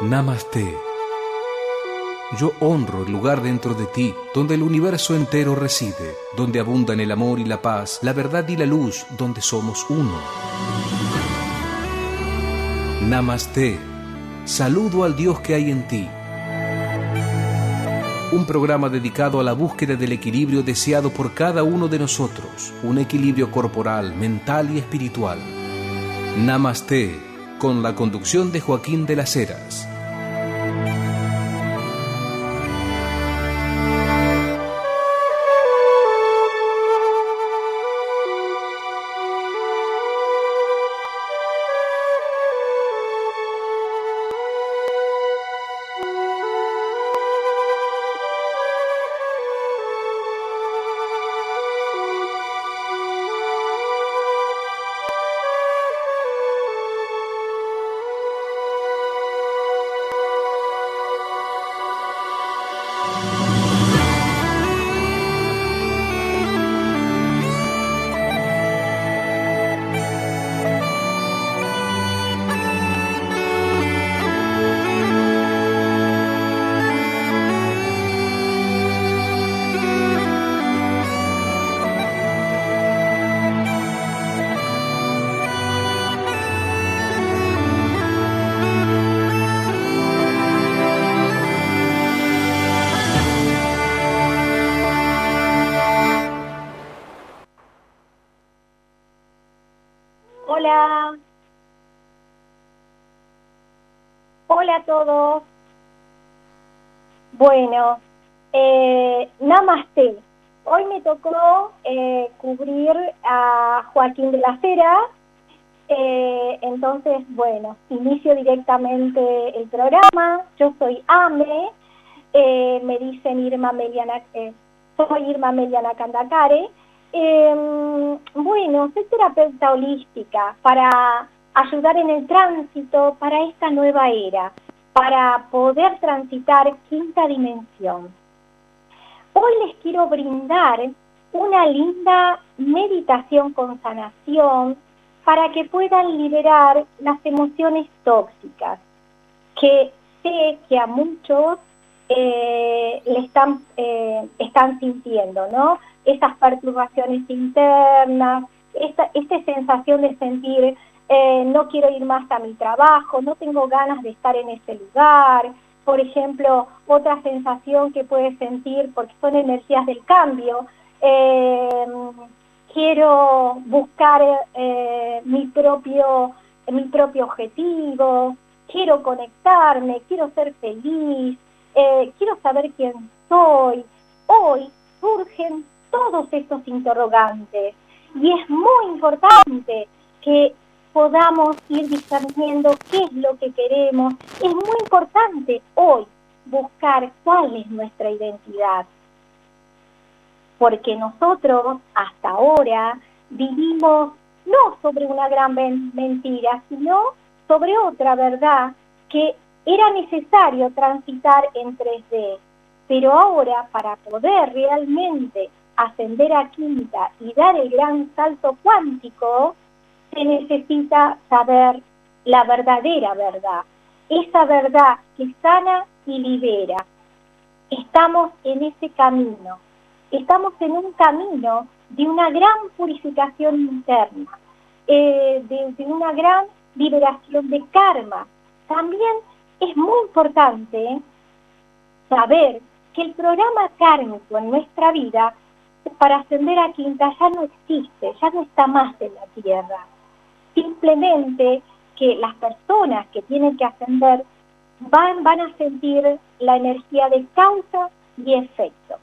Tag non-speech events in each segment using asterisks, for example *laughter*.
Namaste. Yo honro el lugar dentro de ti, donde el universo entero reside, donde abundan el amor y la paz, la verdad y la luz, donde somos uno. Namaste. Saludo al Dios que hay en ti. Un programa dedicado a la búsqueda del equilibrio deseado por cada uno de nosotros, un equilibrio corporal, mental y espiritual. Namaste, con la conducción de Joaquín de las Heras. Todos. Bueno, eh, Namaste. Hoy me tocó eh, cubrir a Joaquín de la Cera. Eh, entonces, bueno, inicio directamente el programa. Yo soy Ame. Eh, me dicen Irma Meliana, soy Irma Meliana Candacare. Em, bueno, soy terapeuta holística para ayudar en el tránsito para esta nueva era para poder transitar quinta dimensión. Hoy les quiero brindar una linda meditación con sanación para que puedan liberar las emociones tóxicas que sé que a muchos eh, le están, eh, están sintiendo, ¿no? Esas perturbaciones internas, esta, esta sensación de sentir eh, no quiero ir más a mi trabajo, no tengo ganas de estar en ese lugar. Por ejemplo, otra sensación que puedes sentir, porque son energías del cambio, quiero buscar mi, propio, mi propio objetivo, quiero conectarme, quiero ser feliz, quiero saber quién soy. Hoy surgen todos estos interrogantes y es muy importante que podamos ir discerniendo qué es lo que queremos. Es muy importante hoy buscar cuál es nuestra identidad, porque nosotros hasta ahora vivimos no sobre una gran mentira, sino sobre otra verdad que era necesario transitar en 3D. Pero ahora, para poder realmente ascender a quinta y dar el gran salto cuántico, se necesita saber la verdadera verdad, esa verdad que sana y libera. Estamos en ese camino, estamos en un camino de una gran purificación interna, eh, de, una gran liberación de karma. También es muy importante saber que el programa kármico en nuestra vida para ascender a quinta ya no existe, ya no está más en la tierra simplemente que las personas que tienen que ascender van, van a sentir la energía de causa y efecto.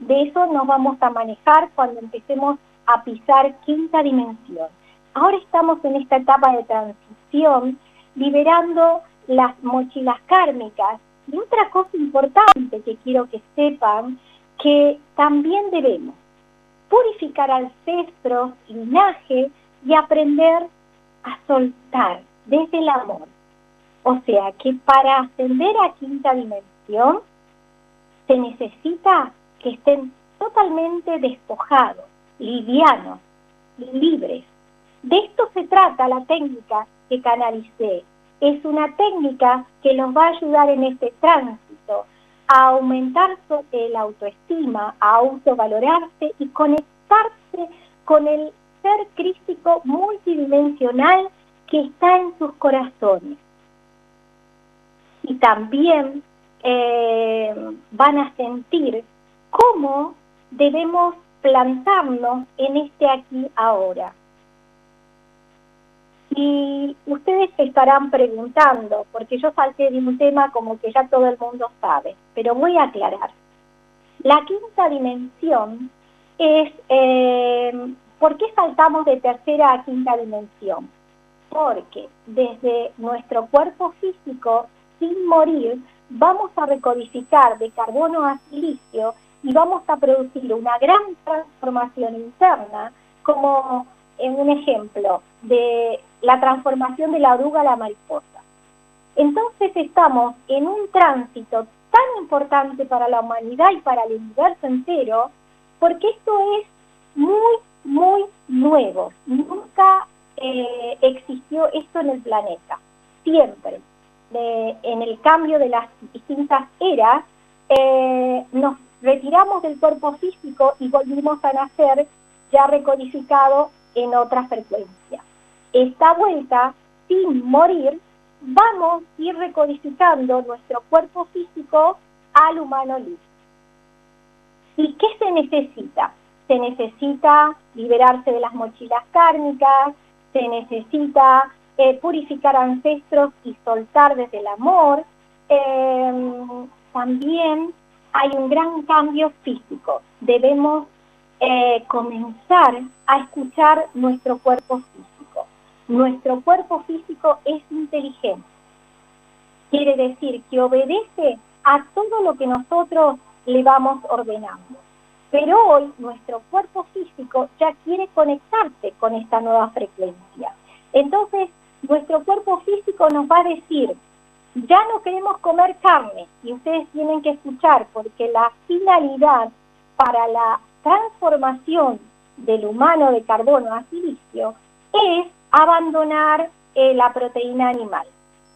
De eso nos vamos a manejar cuando empecemos a pisar quinta dimensión. Ahora estamos en esta etapa de transición, liberando las mochilas kármicas. Y otra cosa importante que quiero que sepan, que también debemos purificar ancestros, linaje y aprender a soltar desde el amor. O sea que para ascender a quinta dimensión se necesita que estén totalmente despojados, livianos, libres. De esto se trata la técnica que canalicé, es una técnica que nos va a ayudar en este tránsito a aumentar el autoestima, a autovalorarse y conectarse con el ser crístico multidimensional que está en sus corazones. Y también eh, van a sentir cómo debemos plantarnos en este aquí ahora. Y ustedes se estarán preguntando, porque yo salté de un tema como que ya todo el mundo sabe, pero voy a aclarar. La quinta dimensión es, eh, ¿por qué saltamos de tercera a quinta dimensión? Porque desde nuestro cuerpo físico, sin morir, vamos a recodificar de carbono a silicio y vamos a producir una gran transformación interna, como en un ejemplo de la transformación de la oruga a la mariposa. Entonces estamos en un tránsito tan importante para la humanidad y para el universo entero, porque esto es muy, muy nuevo. Nunca eh, existió esto en el planeta. Siempre, en el cambio de las distintas eras, eh, nos retiramos del cuerpo físico y volvimos a nacer ya recodificado en otra frecuencia. Esta vuelta, sin morir, vamos a ir recodificando nuestro cuerpo físico al humano libre. ¿Y qué se necesita? Se necesita liberarse de las mochilas kármicas, se necesita eh, purificar ancestros y soltar desde el amor. Em, también hay un gran cambio físico. Debemos eh, comenzar a escuchar nuestro cuerpo físico. Nuestro cuerpo físico es inteligente. Quiere decir que obedece a todo lo que nosotros le vamos ordenando. Pero hoy nuestro cuerpo físico ya quiere conectarse con esta nueva frecuencia. Entonces, nuestro cuerpo físico nos va a decir, ya no queremos comer carne y ustedes tienen que escuchar porque la finalidad para la transformación del humano de carbono a silicio es abandonar eh, la proteína animal.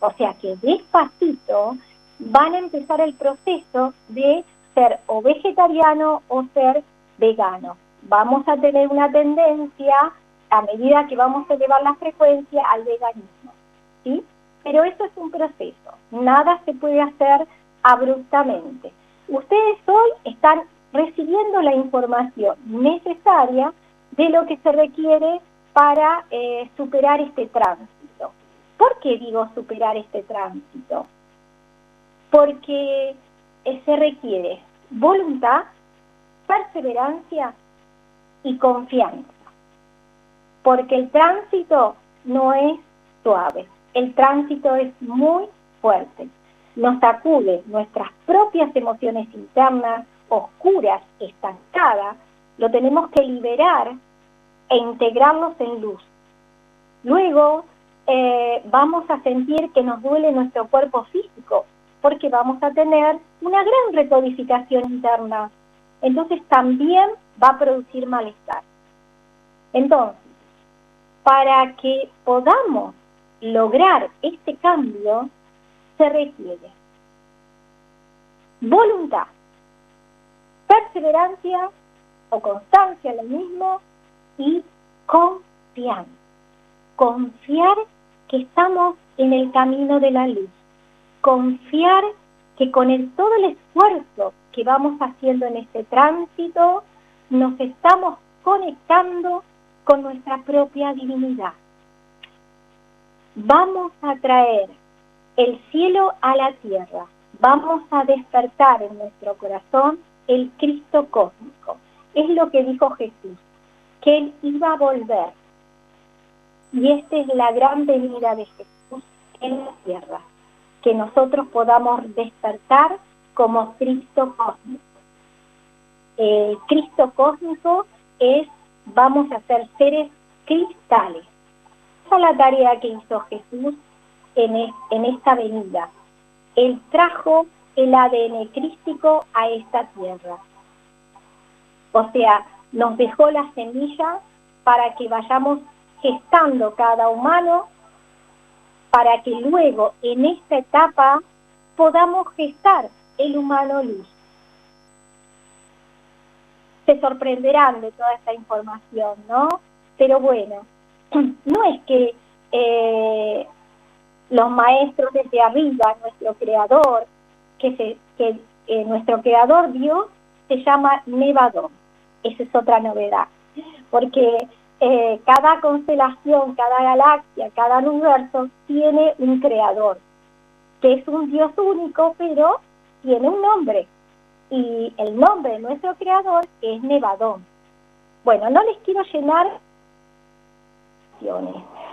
O sea que despacito van a empezar el proceso de ser o vegetariano o ser vegano. Vamos a tener una tendencia a medida que vamos a elevar la frecuencia al veganismo. ¿sí? Pero eso es un proceso, nada se puede hacer abruptamente. Ustedes hoy están recibiendo la información necesaria de lo que se requiere para eh, superar este tránsito. ¿Por qué digo superar este tránsito? Porque eh, se requiere voluntad, perseverancia y confianza. Porque el tránsito no es suave, el tránsito es muy fuerte. Nos sacude nuestras propias emociones internas, oscuras, estancadas, lo tenemos que liberar e integrarnos en luz. Luego eh, vamos a sentir que nos duele nuestro cuerpo físico, porque vamos a tener una gran recodificación interna. Entonces también va a producir malestar. Entonces, para que podamos lograr este cambio, se requiere voluntad, perseverancia o constancia, lo mismo, y confianza. Confiar que estamos en el camino de la luz. Confiar que con el, todo el esfuerzo que vamos haciendo en este tránsito, nos estamos conectando con nuestra propia divinidad. Vamos a traer el cielo a la tierra. Vamos a despertar en nuestro corazón el Cristo cósmico. Es lo que dijo Jesús, que Él iba a volver. Y esta es la gran venida de Jesús en la tierra, que nosotros podamos despertar como Cristo cósmico. El Cristo cósmico es, vamos a ser seres cristales. Esa es la tarea que hizo Jesús en, en esta venida. Él trajo el ADN crístico a esta tierra. O sea, nos dejó la semilla para que vayamos gestando cada humano para que luego en esta etapa podamos gestar el humano luz. Se sorprenderán de toda esta información, ¿no? Pero bueno, *clears throat* no es que eh, los maestros desde arriba, nuestro creador, que, que eh, nuestro creador Dios se llama Nevadón. Esa es otra novedad, porque eh, cada constelación, cada galaxia, cada universo tiene un creador, que es un Dios único, pero tiene un nombre. Y el nombre de nuestro creador es Nevadón. Bueno, no les quiero llenar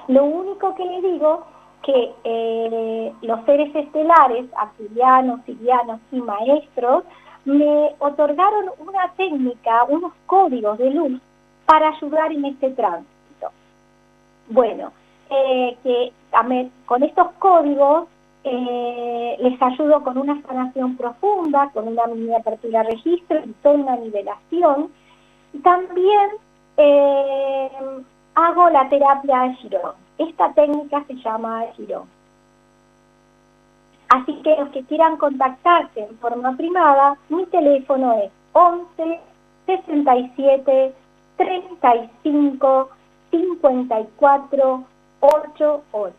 lo único que les digo que eh, los seres estelares, arturianos, sirianos y maestros, me otorgaron una técnica, unos códigos de luz para ayudar en este tránsito. Bueno, eh, que con estos códigos eh, les ayudo con una sanación profunda, con una mini apertura registro y toda una nivelación. También hago la terapia de Girón. Esta técnica se llama Girón. Así que los que quieran contactarse en forma privada, mi teléfono es 11 67 35 54 88.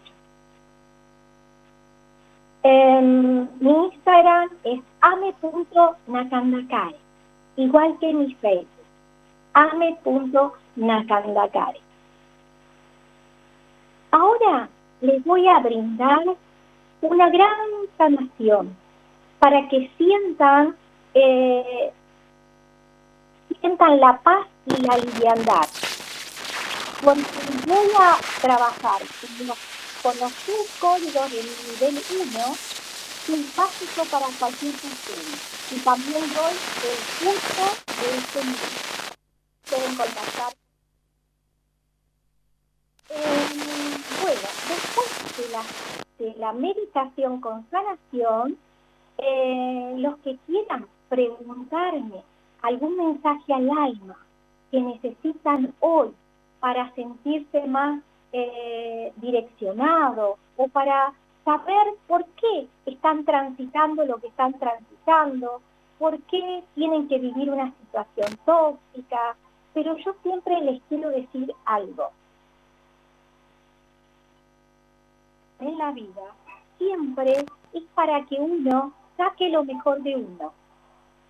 mi Instagram es ame.nakandakare, igual que mi Facebook, ame.nakandakare. Ahora les voy a brindar una gran sanación para que sientan, eh, sientan la paz y la liviandad. Porque voy a trabajar con los, tres códigos del nivel 1, que es básico para cualquier persona. Y también doy el curso de este nivel. Pueden contactar la meditación con sanación, eh, los que quieran preguntarme algún mensaje al alma que necesitan hoy para sentirse más eh, direccionado o para saber por qué están transitando lo que están transitando, por qué tienen que vivir una situación tóxica, pero yo siempre les quiero decir algo. En la vida siempre es para que uno saque lo mejor de uno,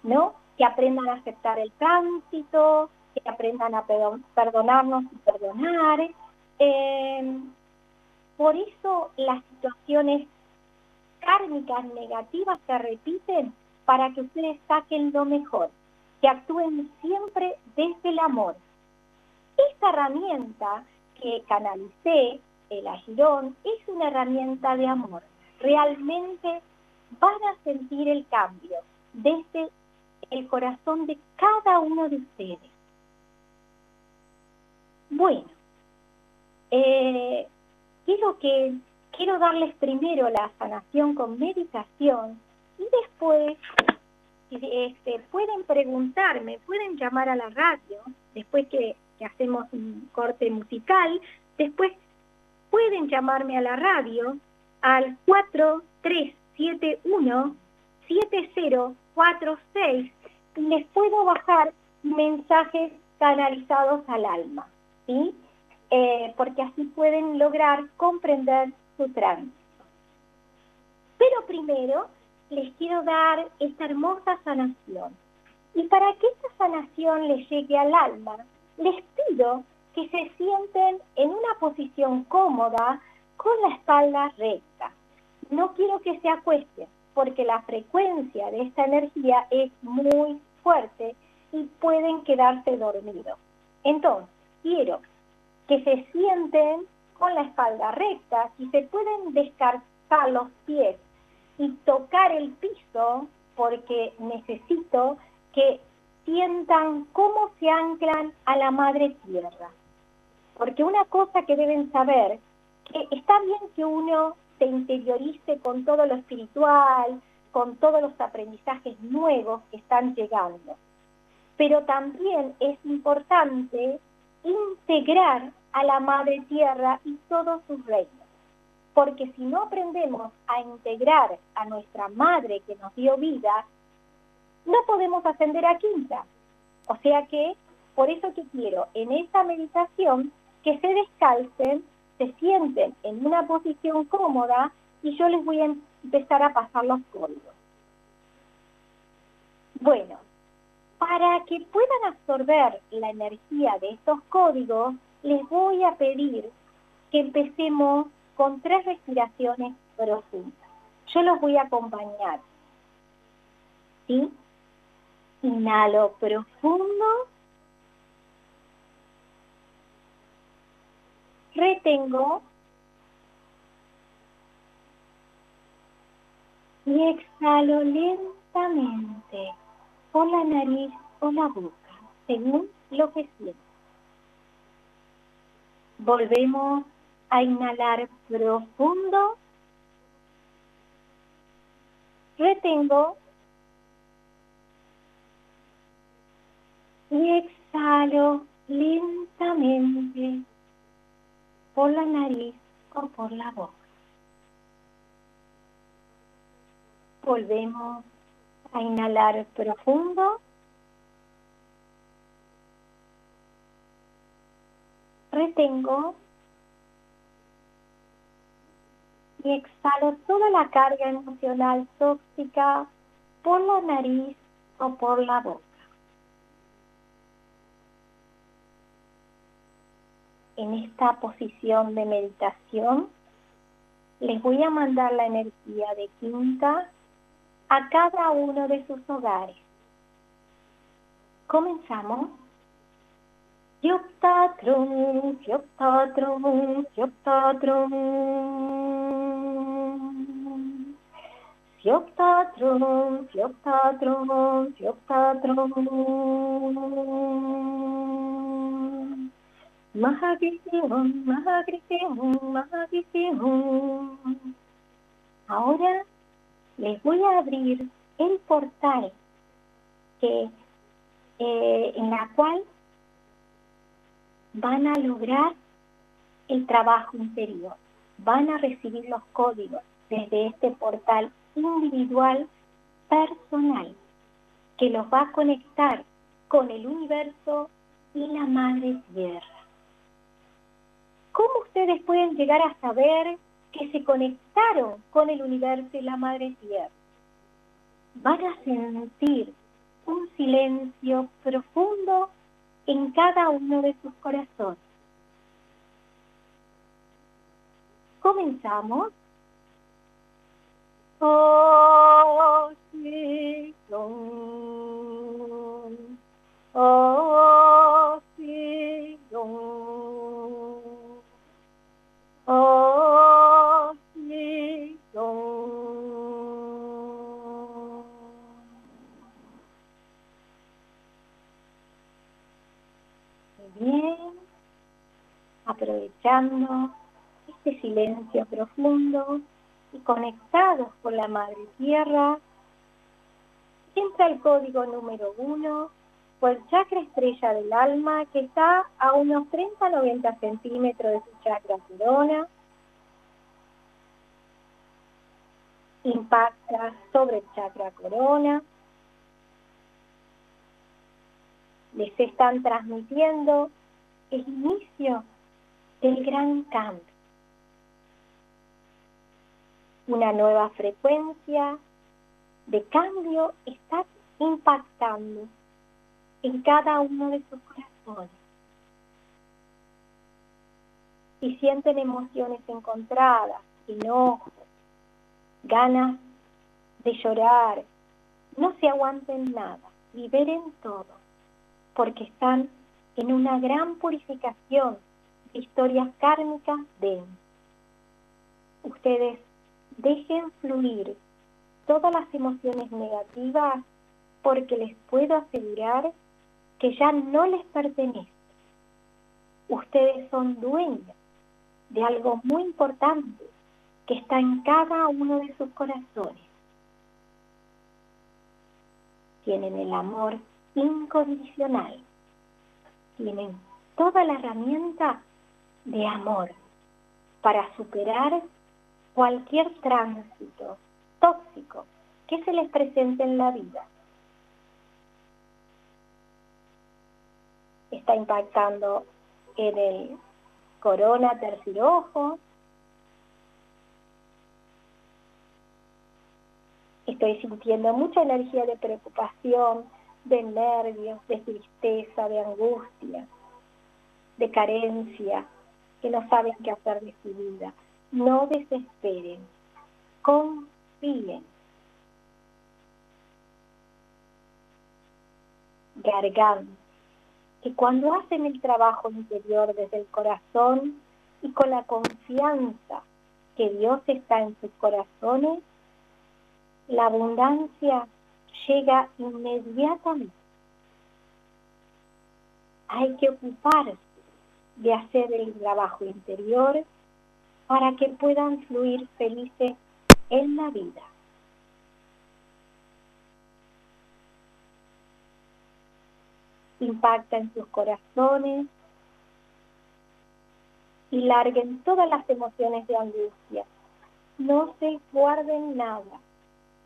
¿no? Que aprendan a aceptar el tránsito, que aprendan a perdonarnos y perdonar. Eh, por eso las situaciones kármicas negativas se repiten para que ustedes saquen lo mejor, que actúen siempre desde el amor. Esta herramienta que canalicé el agirón es una herramienta de amor. Realmente van a sentir el cambio desde el corazón de cada uno de ustedes. Bueno, eh, quiero que quiero darles primero la sanación con meditación y después este, pueden preguntarme, pueden llamar a la radio después que hacemos un corte musical, después pueden llamarme a la radio al 4371-7046 y les puedo bajar mensajes canalizados al alma, ¿sí? Eh, porque así pueden lograr comprender su tránsito. Pero primero les quiero dar esta hermosa sanación. Y para que esta sanación les llegue al alma, les pido que se sienten en una posición cómoda con la espalda recta. No quiero que se acuesten porque la frecuencia de esta energía es muy fuerte y pueden quedarse dormidos. Entonces, quiero que se sienten con la espalda recta, y se pueden descansar los pies y tocar el piso, porque necesito que sientan cómo se anclan a la madre tierra. Porque una cosa que deben saber, que está bien que uno se interiorice con todo lo espiritual, con todos los aprendizajes nuevos que están llegando. Pero también es importante integrar a la Madre Tierra y todos sus reinos. porque si no aprendemos a integrar a nuestra madre que nos dio vida, no podemos ascender a quinta. O sea que, por eso que quiero en esta meditación que se descalcen, se sienten en una posición cómoda y yo les voy a empezar a pasar los códigos. Bueno, para que puedan absorber la energía de estos códigos, les voy a pedir que empecemos con tres respiraciones profundas. Yo los voy a acompañar. ¿Sí? Inhalo profundo. Retengo. Y exhalo lentamente por la nariz o la boca, según lo que siento. Volvemos a inhalar profundo. Retengo. Y exhalo lentamente por la nariz o por la boca. Volvemos a inhalar profundo. Retengo y exhalo toda la carga emocional tóxica por la nariz o por la boca. En esta posición de meditación les voy a mandar la energía de quinta a cada uno de sus hogares. Comenzamos. Yoptatrum, Yoptatrum, Yoptatrum. Yoptatrum, Yoptatrum, Yoptatrum. Ahora les voy a abrir el portal que, eh, en la cual van a lograr el trabajo interior, van a recibir los códigos desde este portal individual personal que los va a conectar con el universo y la madre tierra. ¿Cómo ustedes pueden llegar a saber que se conectaron con el universo y la madre tierra. Van a sentir un silencio profundo en cada uno de sus corazones. Comenzamos. Oh, sí, oh, sí, oh, aprovechando este silencio profundo y conectados con la Madre Tierra, entra el código número uno por chakra estrella del alma que está a unos 30-90 centímetros de su chakra corona. Impacta sobre el chakra corona les están transmitiendo el inicio del gran cambio. Una nueva frecuencia de cambio está impactando en cada uno de sus corazones. Si sienten emociones encontradas, enojo, ganas de llorar, no se aguanten nada, liberen todo porque están en una gran purificación de historias kármicas de Ustedes dejen fluir todas las emociones negativas porque les puedo asegurar que ya no les pertenece. Ustedes son dueños de algo muy importante que está en cada uno de sus corazones. Tienen el amor incondicional. Tienen toda la herramienta de amor para superar cualquier tránsito tóxico que se les presente en la vida. Está impactando en el corona tercer ojo. Estoy sintiendo mucha energía de preocupación, de nervios, de tristeza, de angustia, de carencia, que no saben qué hacer de su vida. No desesperen, confíen. Garganta, que cuando hacen el trabajo interior desde el corazón y con la confianza que Dios está en sus corazones, la abundancia llega inmediatamente. Hay que ocuparse de hacer el trabajo interior para que puedan fluir felices en la vida. Impacta en sus corazones y larguen todas las emociones de angustia. No se guarden nada.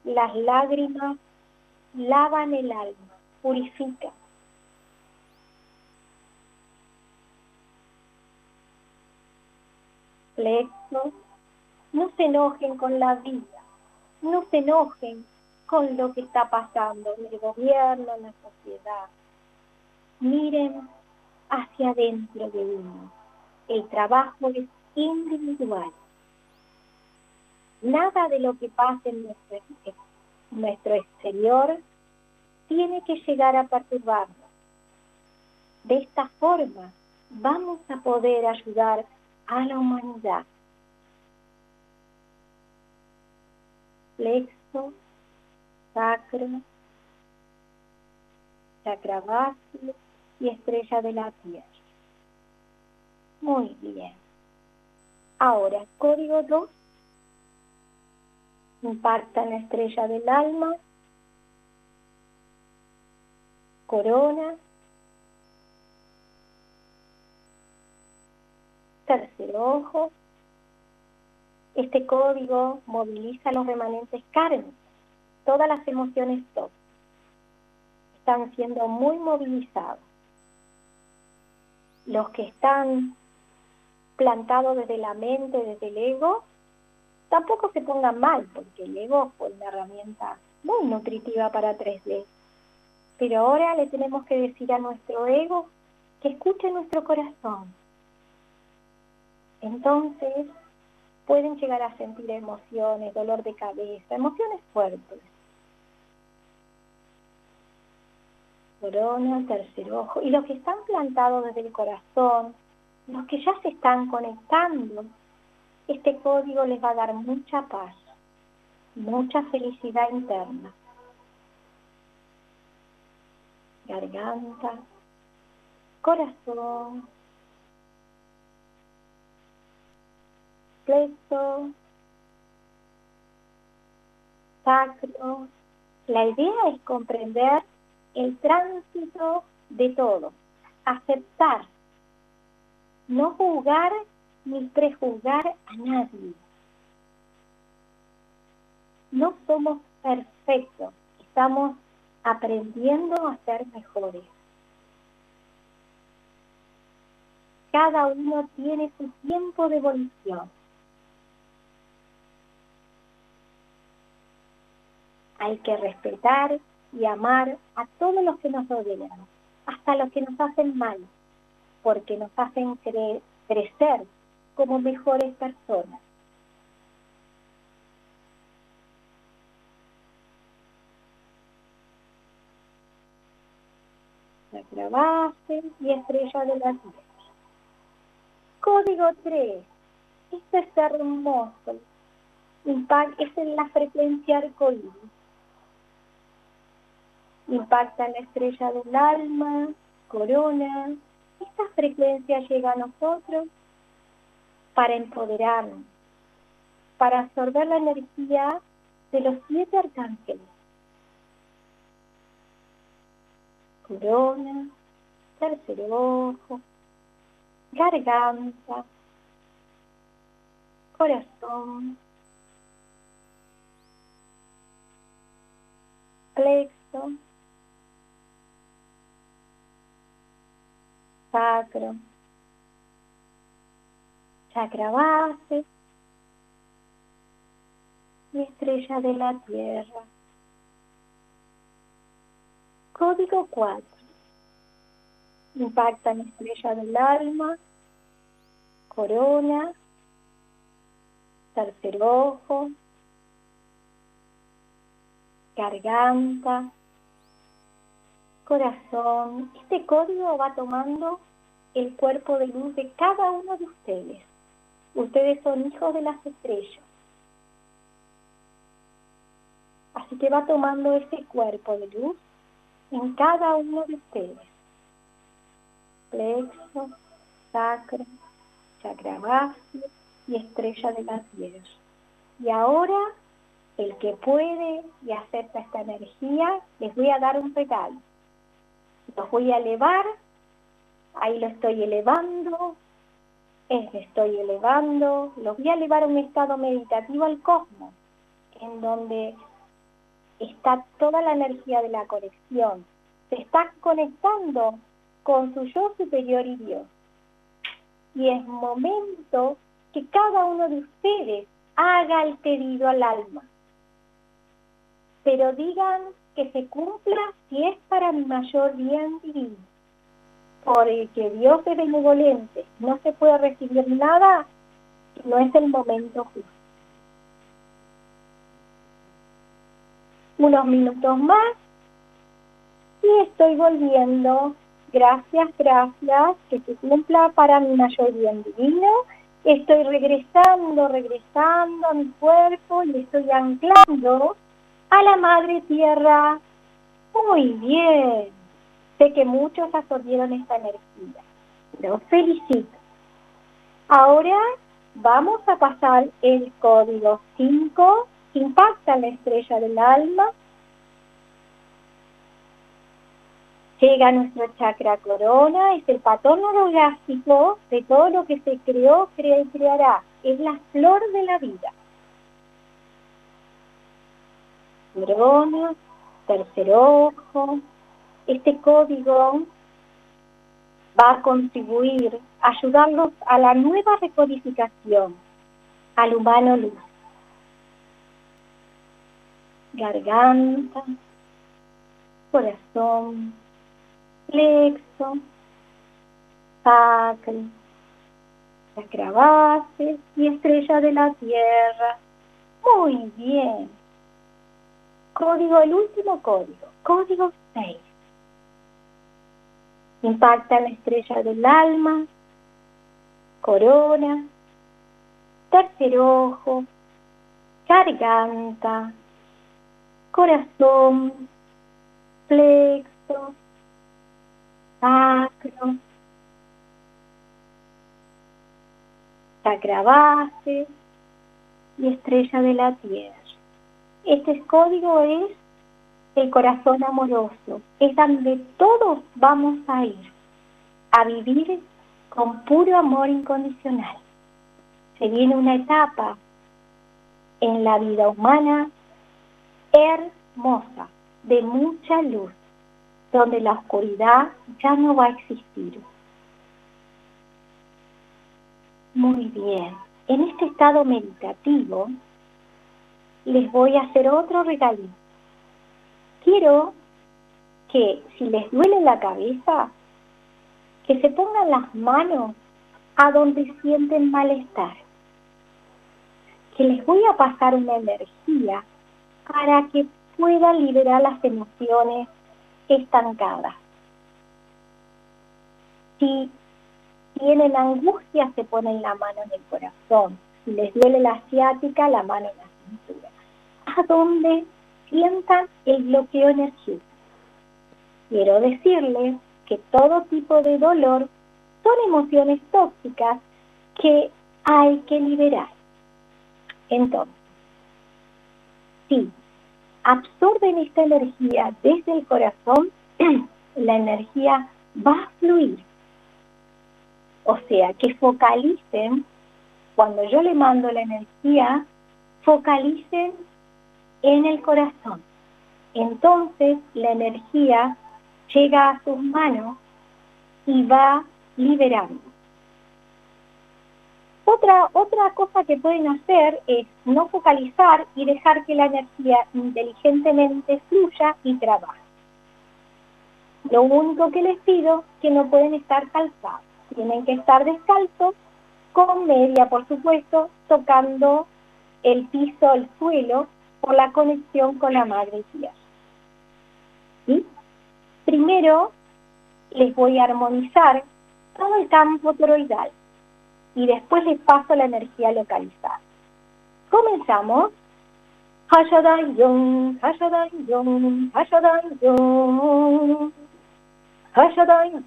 Las lágrimas lavan el alma, purifican. Plexos, no se enojen con la vida, no se enojen con lo que está pasando en el gobierno, en la sociedad. Miren hacia adentro de uno. El trabajo es individual. Nada de lo que pasa en nuestro exterior tiene que llegar a perturbarnos. De esta forma vamos a poder ayudar a la humanidad. Plexo, sacro, chakra base y estrella de la tierra. Muy bien. Ahora, código 2 impacta en la estrella del alma, corona, tercer ojo. Este código moviliza los remanentes kármicos, todas las emociones tóxicas están siendo muy movilizados. Los que están plantados desde la mente, desde el ego, tampoco se pongan mal, porque el ego fue una herramienta muy nutritiva para 3D. Pero ahora le tenemos que decir a nuestro ego que escuche nuestro corazón. Entonces pueden llegar a sentir emociones, dolor de cabeza, emociones fuertes. Corona, tercer ojo. Y los que están plantados desde el corazón, los que ya se están conectando este código les va a dar mucha paz, mucha felicidad interna. Garganta, corazón, plexo, sacro. La idea es comprender el tránsito de todo, aceptar, no juzgar ni prejuzgar a nadie. No somos perfectos, estamos aprendiendo a ser mejores. Cada uno tiene su tiempo de evolución. Hay que respetar y amar a todos los que nos rodean, hasta los que nos hacen mal, porque nos hacen crecer como mejores personas. La base y estrella de la tierra. Código 3. Esto es hermoso. Impact, es en la frecuencia arcoíris impacta la estrella de un alma, corona. Estas frecuencias llegan a nosotros para empoderarnos, para absorber la energía de los siete arcángeles. Corona, tercer ojo, garganta, corazón, plexo, sacro, chakra base y estrella de la tierra. Código 4. Impacta en estrella del alma, corona, tercer ojo, garganta, corazón. Este código va tomando el cuerpo de luz de cada uno de ustedes. Ustedes son hijos de las estrellas. Así que va tomando ese cuerpo de luz en cada uno de ustedes. Plexo, sacro, chakra base y estrella de la tierra. Y ahora, el que puede y acepta esta energía, les voy a dar un regalo. Los voy a elevar, ahí lo estoy elevando, es, estoy elevando, los voy a elevar a un estado meditativo al cosmos, en donde está toda la energía de la conexión. Se está conectando con su yo superior y Dios. Y es momento que cada uno de ustedes haga el pedido al alma. Pero digan que se cumpla si es para mi mayor bien divino. Porque Dios es benevolente, no se puede recibir nada no es el momento justo. Unos minutos más y estoy volviendo. Gracias, gracias, que se cumpla para mi mayor bien divino. Estoy regresando, regresando a mi cuerpo y estoy anclando a la madre tierra. Muy bien. Sé que muchos absorbieron esta energía. Los felicito. Ahora vamos a pasar el código 5, impacta la estrella del alma. Llega nuestro chakra corona, es el patrón orgástico de todo lo que se creó, crea y creará. Es la flor de la vida. Tercer ojo. Este código va a contribuir, a ayudarlos a la nueva recodificación, al humano luz. Garganta, corazón, plexo, sacro, chakra base y estrella de la tierra. Muy bien. Código, el último código, código 6. Impacta la estrella del alma, corona, tercer ojo, garganta, corazón, plexo, sacro, chakra base y estrella de la tierra. Este código es el corazón amoroso, es donde todos vamos a ir a vivir con puro amor incondicional. Se viene una etapa en la vida humana hermosa, de mucha luz, donde la oscuridad ya no va a existir. Muy bien, en este estado meditativo les voy a hacer otro regalito. Quiero que si les duele la cabeza, que se pongan las manos a donde sienten malestar. Que les voy a pasar una energía para que puedan liberar las emociones estancadas. Si tienen angustia, se ponen la mano en el corazón. Si les duele la asiática, la mano en la. A donde sientan el bloqueo energético. Quiero decirles que todo tipo de dolor son emociones tóxicas que hay que liberar. Entonces, si absorben esta energía desde el corazón, *clears throat* la energía va a fluir. O sea, que focalicen, cuando yo le mando la energía, focalicen en el corazón. entonces la energía llega a sus manos y va liberando. Otra, otra cosa que pueden hacer es no focalizar y dejar que la energía inteligentemente fluya y trabaje. Lo único que les pido es que no pueden estar calzados. Tienen que estar descalzos, con media, por supuesto, tocando el piso, el suelo, por la conexión con la madre tierra. Primero les voy a armonizar todo el campo toroidal y después les paso la energía localizada. Comenzamos. Hashadan Yong, Hashadan Yong, Hashadan Yong. Hashadan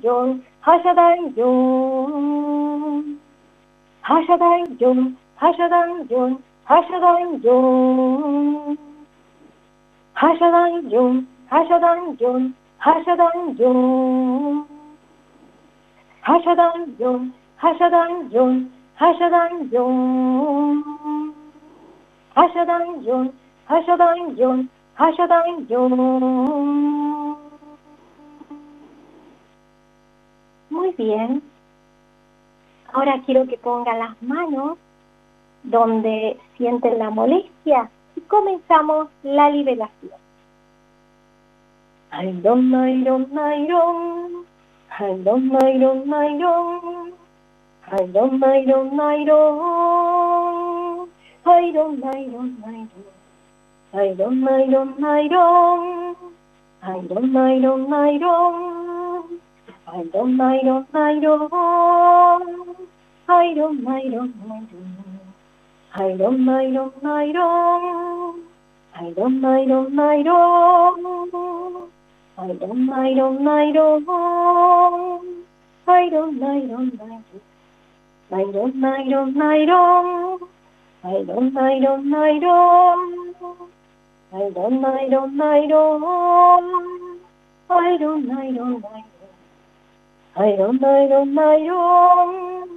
Yong, 하샤당존 하샤당존 하샤당존 하샤당존 하샤당존 하샤당존 하샤당존 하샤당존 하샤당존 하샤당존 하샤당존 하샤당존 하샤당존 Muy bien. Ahora quiero que pongan las manos donde sienten la molestia y comenzamos la liberación. Ayrón, ayrón, ayrón. Ayrón, ayrón, ayrón. Ayrón, ayrón, ayrón. Ayrón, ayrón, ayrón. Ayrón, ayrón, ayrón. I don't, I don't, I don't. I don't, I don't, I don't. I don't, I don't, I don't. I don't, I don't, I don't. I don't, I don't, I don't. I don't, I don't, I don't. I don't, I don't, I don't. I don't, I don't, I don't. I don't, I don't, I don't. I don't, I don't, I don't. Iron, iron, iron.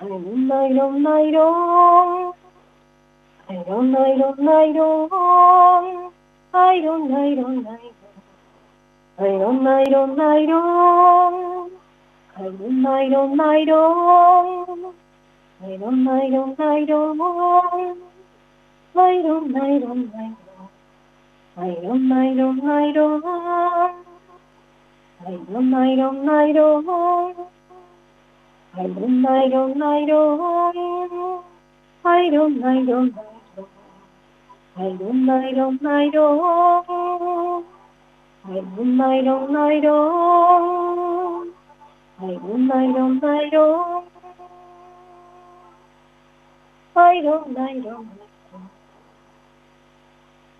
Iron, iron, iron. I don't. Iron, iron, iron. Iron, iron, iron. Iron, iron, iron. Iron, iron, iron. Iron, iron, iron. Iron, iron, iron. I don't.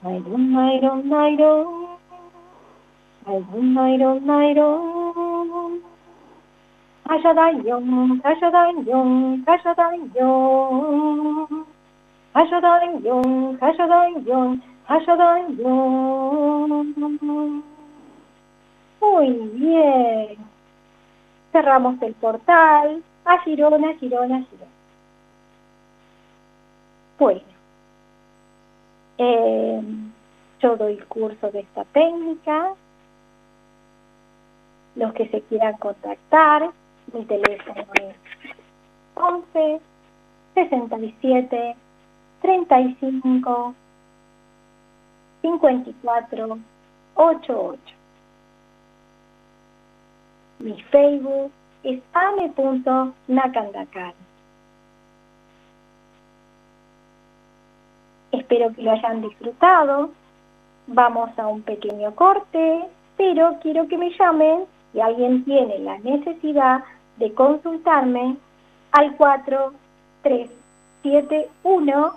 I don't, I don't, Nairo, Nairo. Ayudayón, ayudayón, ayudayón. Ayudayón, ayudayón, ayudayón. Muy bien. Cerramos el portal. A Girona, Girona, Girona. Bueno. Eh, yo doy el curso de esta técnica los que se quieran contactar, mi teléfono es 11 67 35 54 88. Mi Facebook es ame.nakandakan. Espero que lo hayan disfrutado. Vamos a un pequeño corte, pero quiero que me llamen si alguien tiene la necesidad de consultarme al 4371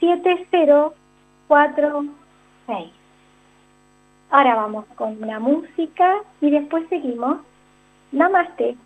7046. Ahora vamos con una música y después seguimos. Namaste.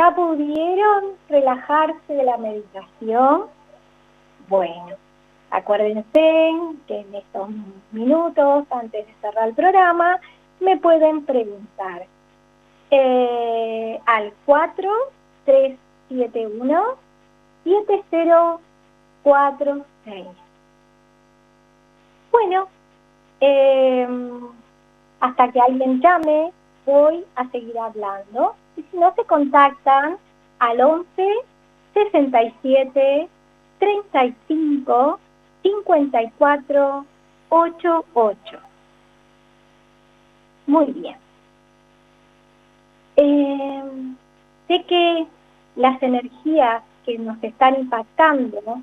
¿Ya pudieron relajarse de la meditación? Bueno, acuérdense que en estos minutos, antes de cerrar el programa, me pueden preguntar eh, al 4371 7046. Bueno, eh, hasta que alguien llame, voy a seguir hablando. No, se contactan al 11 67 35 54 88. Muy bien. Eh, sé que las energías que nos están impactando,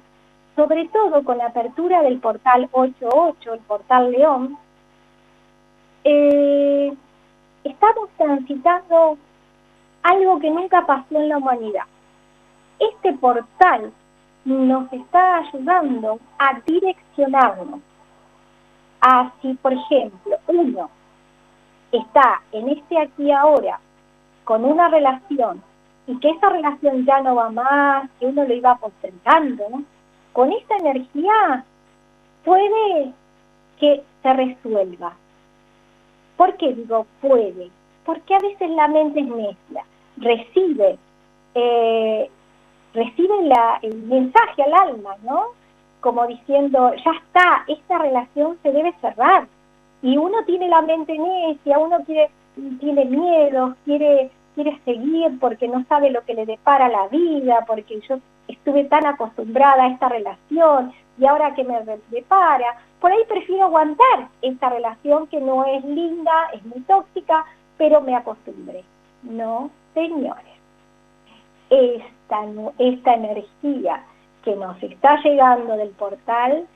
sobre todo con la apertura del portal 88, el portal León, eh, estamos transitando algo que nunca pasó en la humanidad. Este portal nos está ayudando a direccionarnos a si, por ejemplo, uno está en este aquí ahora con una relación y que esa relación ya no va más, que uno lo iba postergando, con esta energía puede que se resuelva. ¿Por qué digo puede? Porque a veces la mente es necia, recibe, eh, recibe la, el mensaje al alma, ¿no? Como diciendo, ya está, esta relación se debe cerrar. Y uno tiene la mente necia, uno quiere, tiene miedo, quiere quiere seguir porque no sabe lo que le depara la vida, porque yo estuve tan acostumbrada a esta relación y ahora que me depara, por ahí prefiero aguantar esta relación que no es linda, es muy tóxica, pero me acostumbré. No, señores. Esta, esta energía que nos está llegando del portal,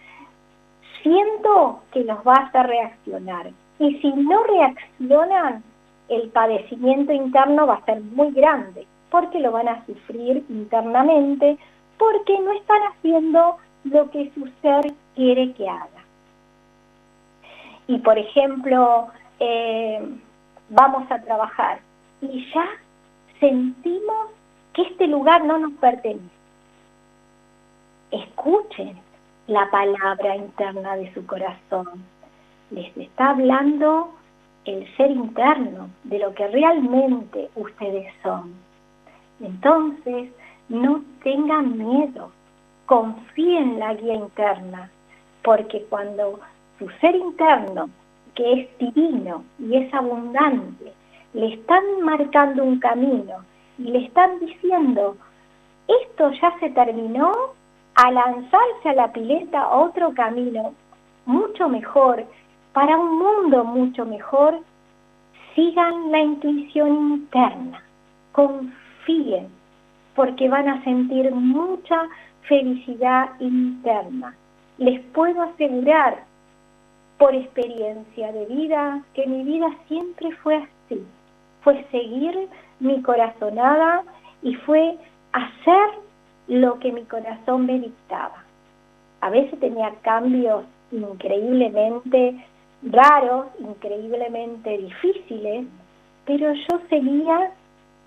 siento que los va a hacer reaccionar. Y si no reaccionan, el padecimiento interno va a ser muy grande, porque lo van a sufrir internamente, porque no están haciendo lo que su ser quiere que haga. Y por ejemplo, eh, vamos a trabajar y ya sentimos que este lugar no nos pertenece. Escuchen la palabra interna de su corazón. Les está hablando el ser interno de lo que realmente ustedes son. Entonces, no tengan miedo, confíen en la guía interna, porque cuando su ser interno, que es divino y es abundante, le están marcando un camino y le están diciendo, esto ya se terminó, a lanzarse a la pileta otro camino mucho mejor, para un mundo mucho mejor, sigan la intuición interna, confíen, porque van a sentir mucha felicidad interna. Les puedo asegurar por experiencia de vida que mi vida siempre fue así, fue seguir mi corazonada y fue hacer lo que mi corazón me dictaba. A veces tenía cambios increíblemente raros, increíblemente difíciles, pero yo seguía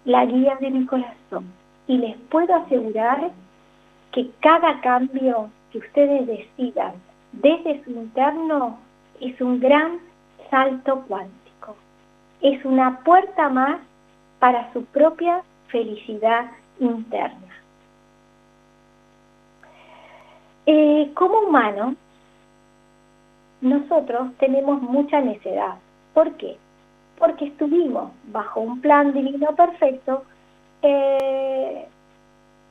la guía de mi corazón y les puedo asegurar que cada cambio que ustedes decidan desde su interno es un gran salto cuántico, es una puerta más para su propia felicidad interna. Eh, como humano, nosotros tenemos mucha necedad. ¿Por qué? Porque estuvimos bajo un plan divino perfecto eh,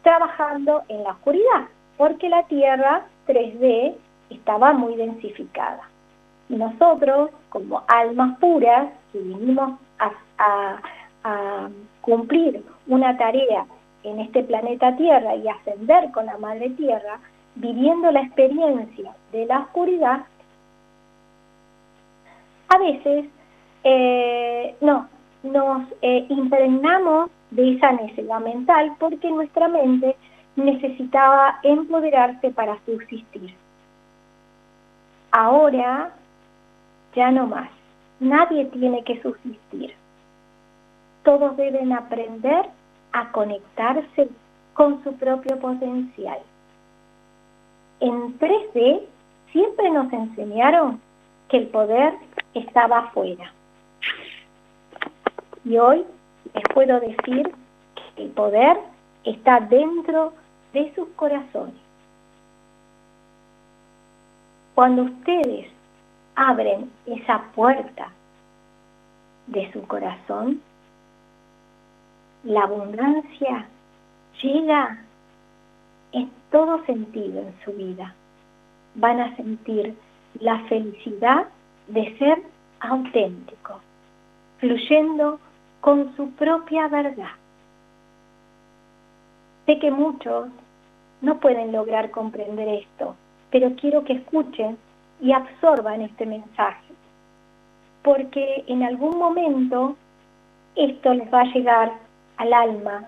trabajando en la oscuridad, porque la Tierra 3D estaba muy densificada. Nosotros, como almas puras, que vinimos a, cumplir una tarea en este planeta Tierra y ascender con la Madre Tierra, viviendo la experiencia de la oscuridad, a veces eh, no, nos eh, impregnamos de esa necesidad mental porque nuestra mente necesitaba empoderarse para subsistir. Ahora ya no más. Nadie tiene que subsistir. Todos deben aprender a conectarse con su propio potencial. En 3D siempre nos enseñaron que el poder estaba afuera. Y hoy les puedo decir que el poder está dentro de sus corazones. Cuando ustedes abren esa puerta de su corazón, la abundancia llega en todo sentido en su vida. Van a sentir la felicidad de ser auténtico, fluyendo con su propia verdad. Sé que muchos no pueden lograr comprender esto, pero quiero que escuchen y absorban este mensaje, porque en algún momento esto les va a llegar al alma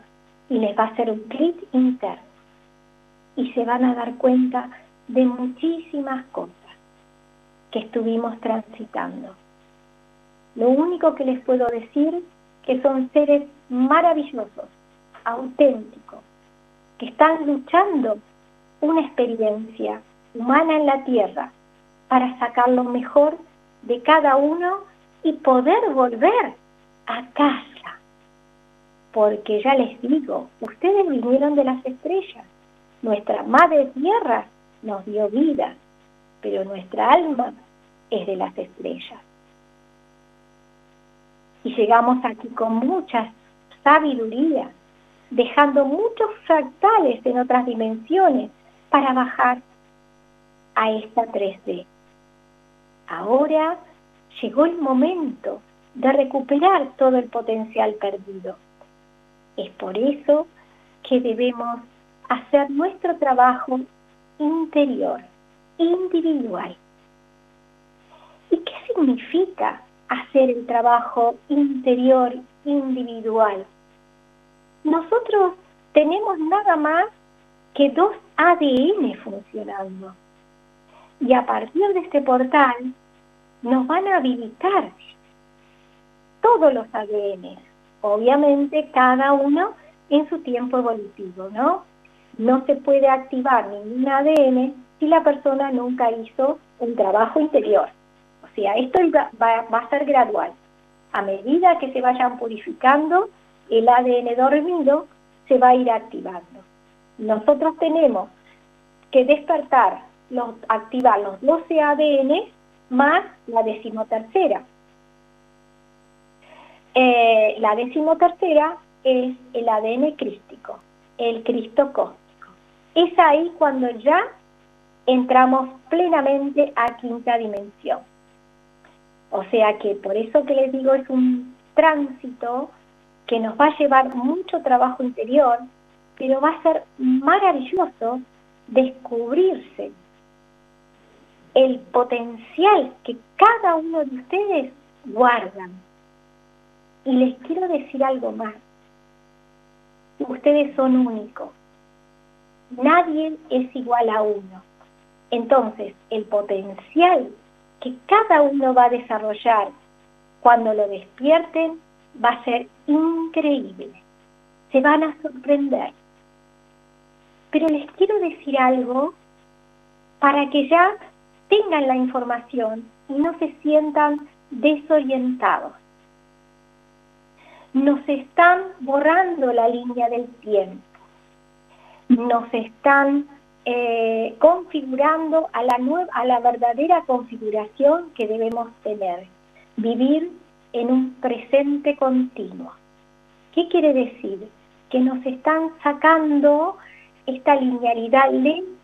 y les va a hacer un clic interno y se van a dar cuenta de muchísimas cosas que estuvimos transitando. Lo único que les puedo decir que son seres maravillosos, auténticos, que están luchando una experiencia humana en la tierra para sacar lo mejor de cada uno y poder volver a casa. Porque ya les digo, ustedes vinieron de las estrellas. Nuestra madre tierra nos dio vida, pero nuestra alma es de las estrellas. Y llegamos aquí con mucha sabiduría, dejando muchos fractales en otras dimensiones para bajar a esta 3D. Ahora llegó el momento de recuperar todo el potencial perdido. Es por eso que debemos hacer nuestro trabajo interior, individual. ¿Y qué significa hacer el trabajo interior, individual? Nosotros tenemos nada más que dos ADN funcionando. Y a partir de este portal nos van a habilitar todos los ADN, obviamente cada uno en su tiempo evolutivo, ¿no? No se puede activar ningún ADN si la persona nunca hizo un trabajo interior. O sea, esto va, va a ser gradual. A medida que se vayan purificando, el ADN dormido se va a ir activando. Nosotros tenemos que despertar los, activar los 12 ADN más la decimotercera. Eh, la decimotercera es el ADN crístico, el Cristo cósmico. Es ahí cuando ya entramos plenamente a quinta dimensión. O sea que por eso que les digo es un tránsito que nos va a llevar mucho trabajo interior, pero va a ser maravilloso descubrirse el potencial que cada uno de ustedes guardan. Y les quiero decir algo más. Ustedes son únicos. Nadie es igual a uno. Entonces, el potencial que cada uno va a desarrollar cuando lo despierten va a ser increíble. Se van a sorprender. Pero les quiero decir algo para que ya tengan la información y no se sientan desorientados. Nos están borrando la línea del tiempo, nos están eh, configurando a la, a la verdadera configuración que debemos tener, vivir en un presente continuo. ¿Qué quiere decir? Que nos están sacando esta linealidad lenta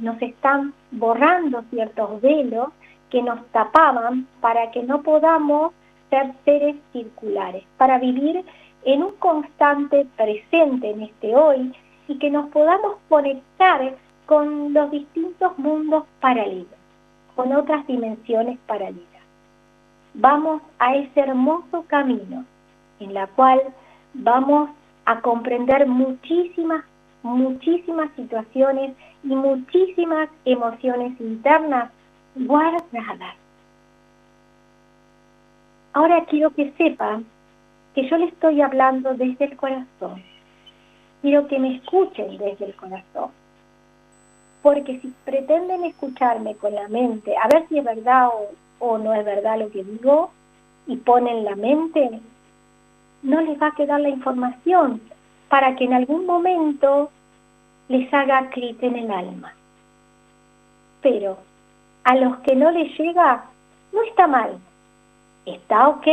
nos están borrando ciertos velos que nos tapaban para que no podamos ser seres circulares, para vivir en un constante presente en este hoy y que nos podamos conectar con los distintos mundos paralelos, con otras dimensiones paralelas. Vamos a ese hermoso camino en la cual vamos a comprender muchísimas muchísimas situaciones y muchísimas emociones internas guardadas. Ahora quiero que sepan que yo le estoy hablando desde el corazón. Quiero que me escuchen desde el corazón. Porque si pretenden escucharme con la mente, a ver si es verdad o, o no es verdad lo que digo, y ponen la mente, no les va a quedar la información para que en algún momento les haga clic en el alma. Pero a los que no les llega, no está mal, está ok,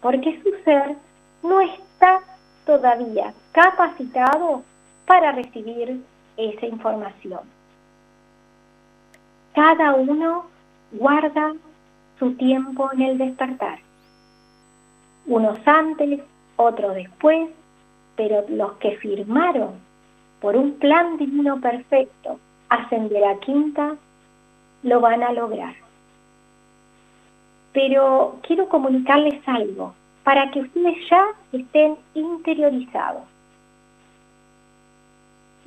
porque su ser no está todavía capacitado para recibir esa información. Cada uno guarda su tiempo en el despertar. Unos antes, otros después, pero los que firmaron por un plan divino perfecto ascender a quinta, lo van a lograr. Pero quiero comunicarles algo para que ustedes ya estén interiorizados.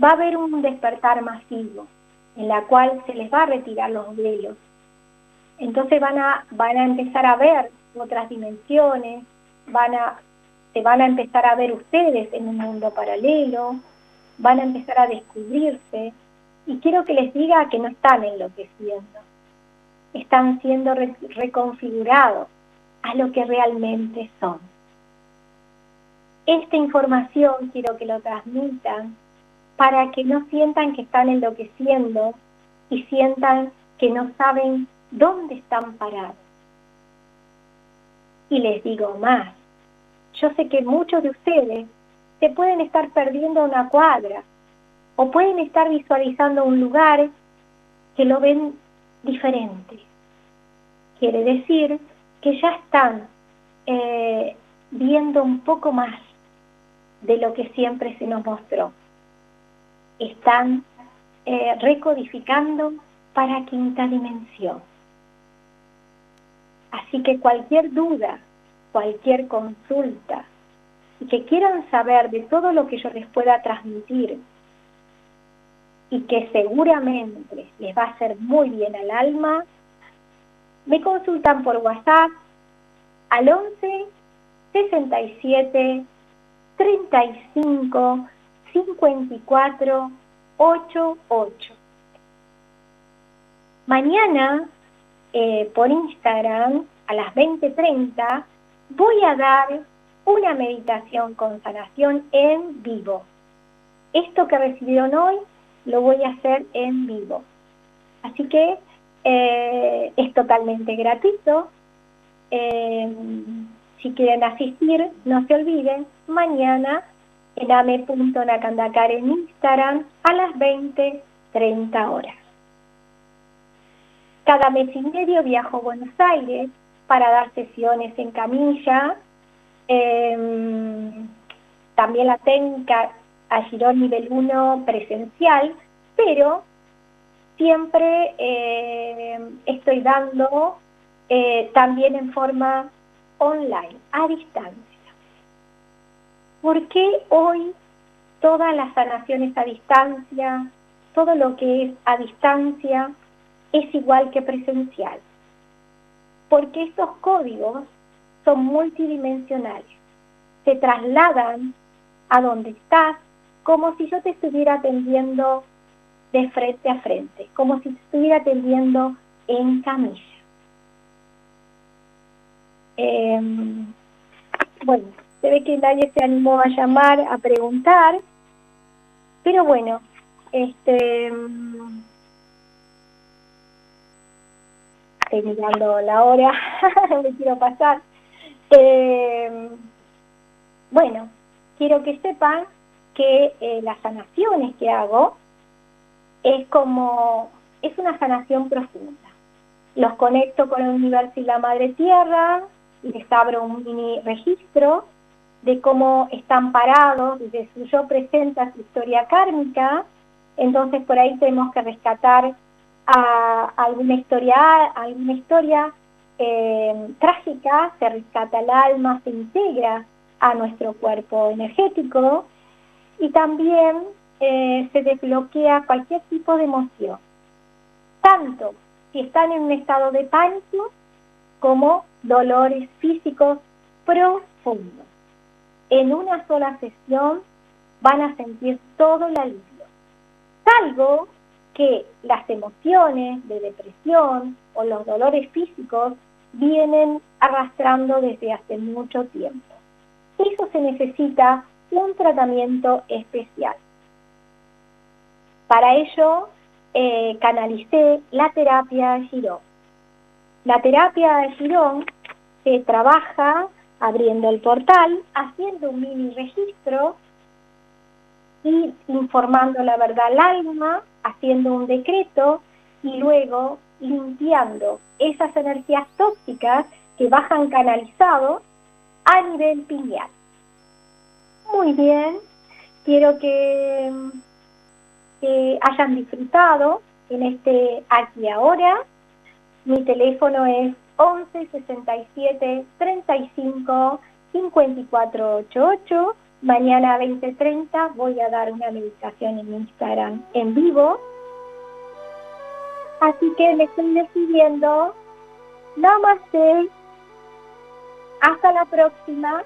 Va a haber un despertar masivo en la cual se les va a retirar los velos. Entonces van a, van a empezar a ver otras dimensiones, van a, se van a empezar a ver ustedes en un mundo paralelo, van a empezar a descubrirse y quiero que les diga que no están enloqueciendo, están siendo reconfigurados a lo que realmente son. Esta información quiero que lo transmitan para que no sientan que están enloqueciendo y sientan que no saben dónde están parados. Y les digo más, yo sé que muchos de ustedes se pueden estar perdiendo una cuadra o pueden estar visualizando un lugar que lo ven diferente. Quiere decir que ya están eh, viendo un poco más de lo que siempre se nos mostró. Están eh, recodificando para quinta dimensión. Así que cualquier duda, cualquier consulta, y que quieran saber de todo lo que yo les pueda transmitir y que seguramente les va a hacer muy bien al alma, me consultan por WhatsApp al 11 67 35 54 88. Mañana eh, por Instagram a las 20.30 voy a dar una meditación con sanación en vivo. Esto que recibieron hoy lo voy a hacer en vivo. Así que eh, es totalmente gratuito. Eh, si quieren asistir, no se olviden, mañana en ame.nakandakar en Instagram a las 20, 30 horas. Cada mes y medio viajo a Buenos Aires para dar sesiones en camilla. Em, también la técnica a Girón nivel 1 presencial, pero siempre eh, estoy dando eh, también en forma online, a distancia. ¿Por qué hoy todas las sanaciones a distancia, todo lo que es a distancia, es igual que presencial? Porque estos códigos son multidimensionales, se trasladan a donde estás como si yo te estuviera atendiendo de frente a frente, como si te estuviera atendiendo en camilla. Em, bueno, se ve que nadie se animó a llamar, a preguntar, pero bueno, este estoy mirando la hora, *laughs* me quiero pasar. Em, bueno, quiero que sepan que eh, las sanaciones que hago es como, es una sanación profunda. Los conecto con el universo y la madre tierra, les abro un mini registro de cómo están parados, desde su yo presenta su historia kármica, entonces por ahí tenemos que rescatar a alguna historia, alguna historia eh, trágica, se rescata el alma, se integra a nuestro cuerpo energético y también eh, se desbloquea cualquier tipo de emoción, tanto si están en un estado de pánico como dolores físicos profundos. en una sola sesión van a sentir todo el alivio. Salvo que las emociones de depresión o los dolores físicos vienen arrastrando desde hace mucho tiempo. Eso se necesita un tratamiento especial. Para ello, eh, canalicé la terapia de Girón. La terapia de Girón se trabaja abriendo el portal, haciendo un mini registro y informando la verdad al alma, haciendo un decreto y luego limpiando esas energías tóxicas que bajan canalizado a nivel pineal. Muy bien, quiero que, que hayan disfrutado en este aquí ahora. Mi teléfono es 11 67 35 54 88. Mañana a 20.30 voy a dar una meditación en Instagram en vivo. Así que me estoy decidiendo. Namaste. Hasta la próxima.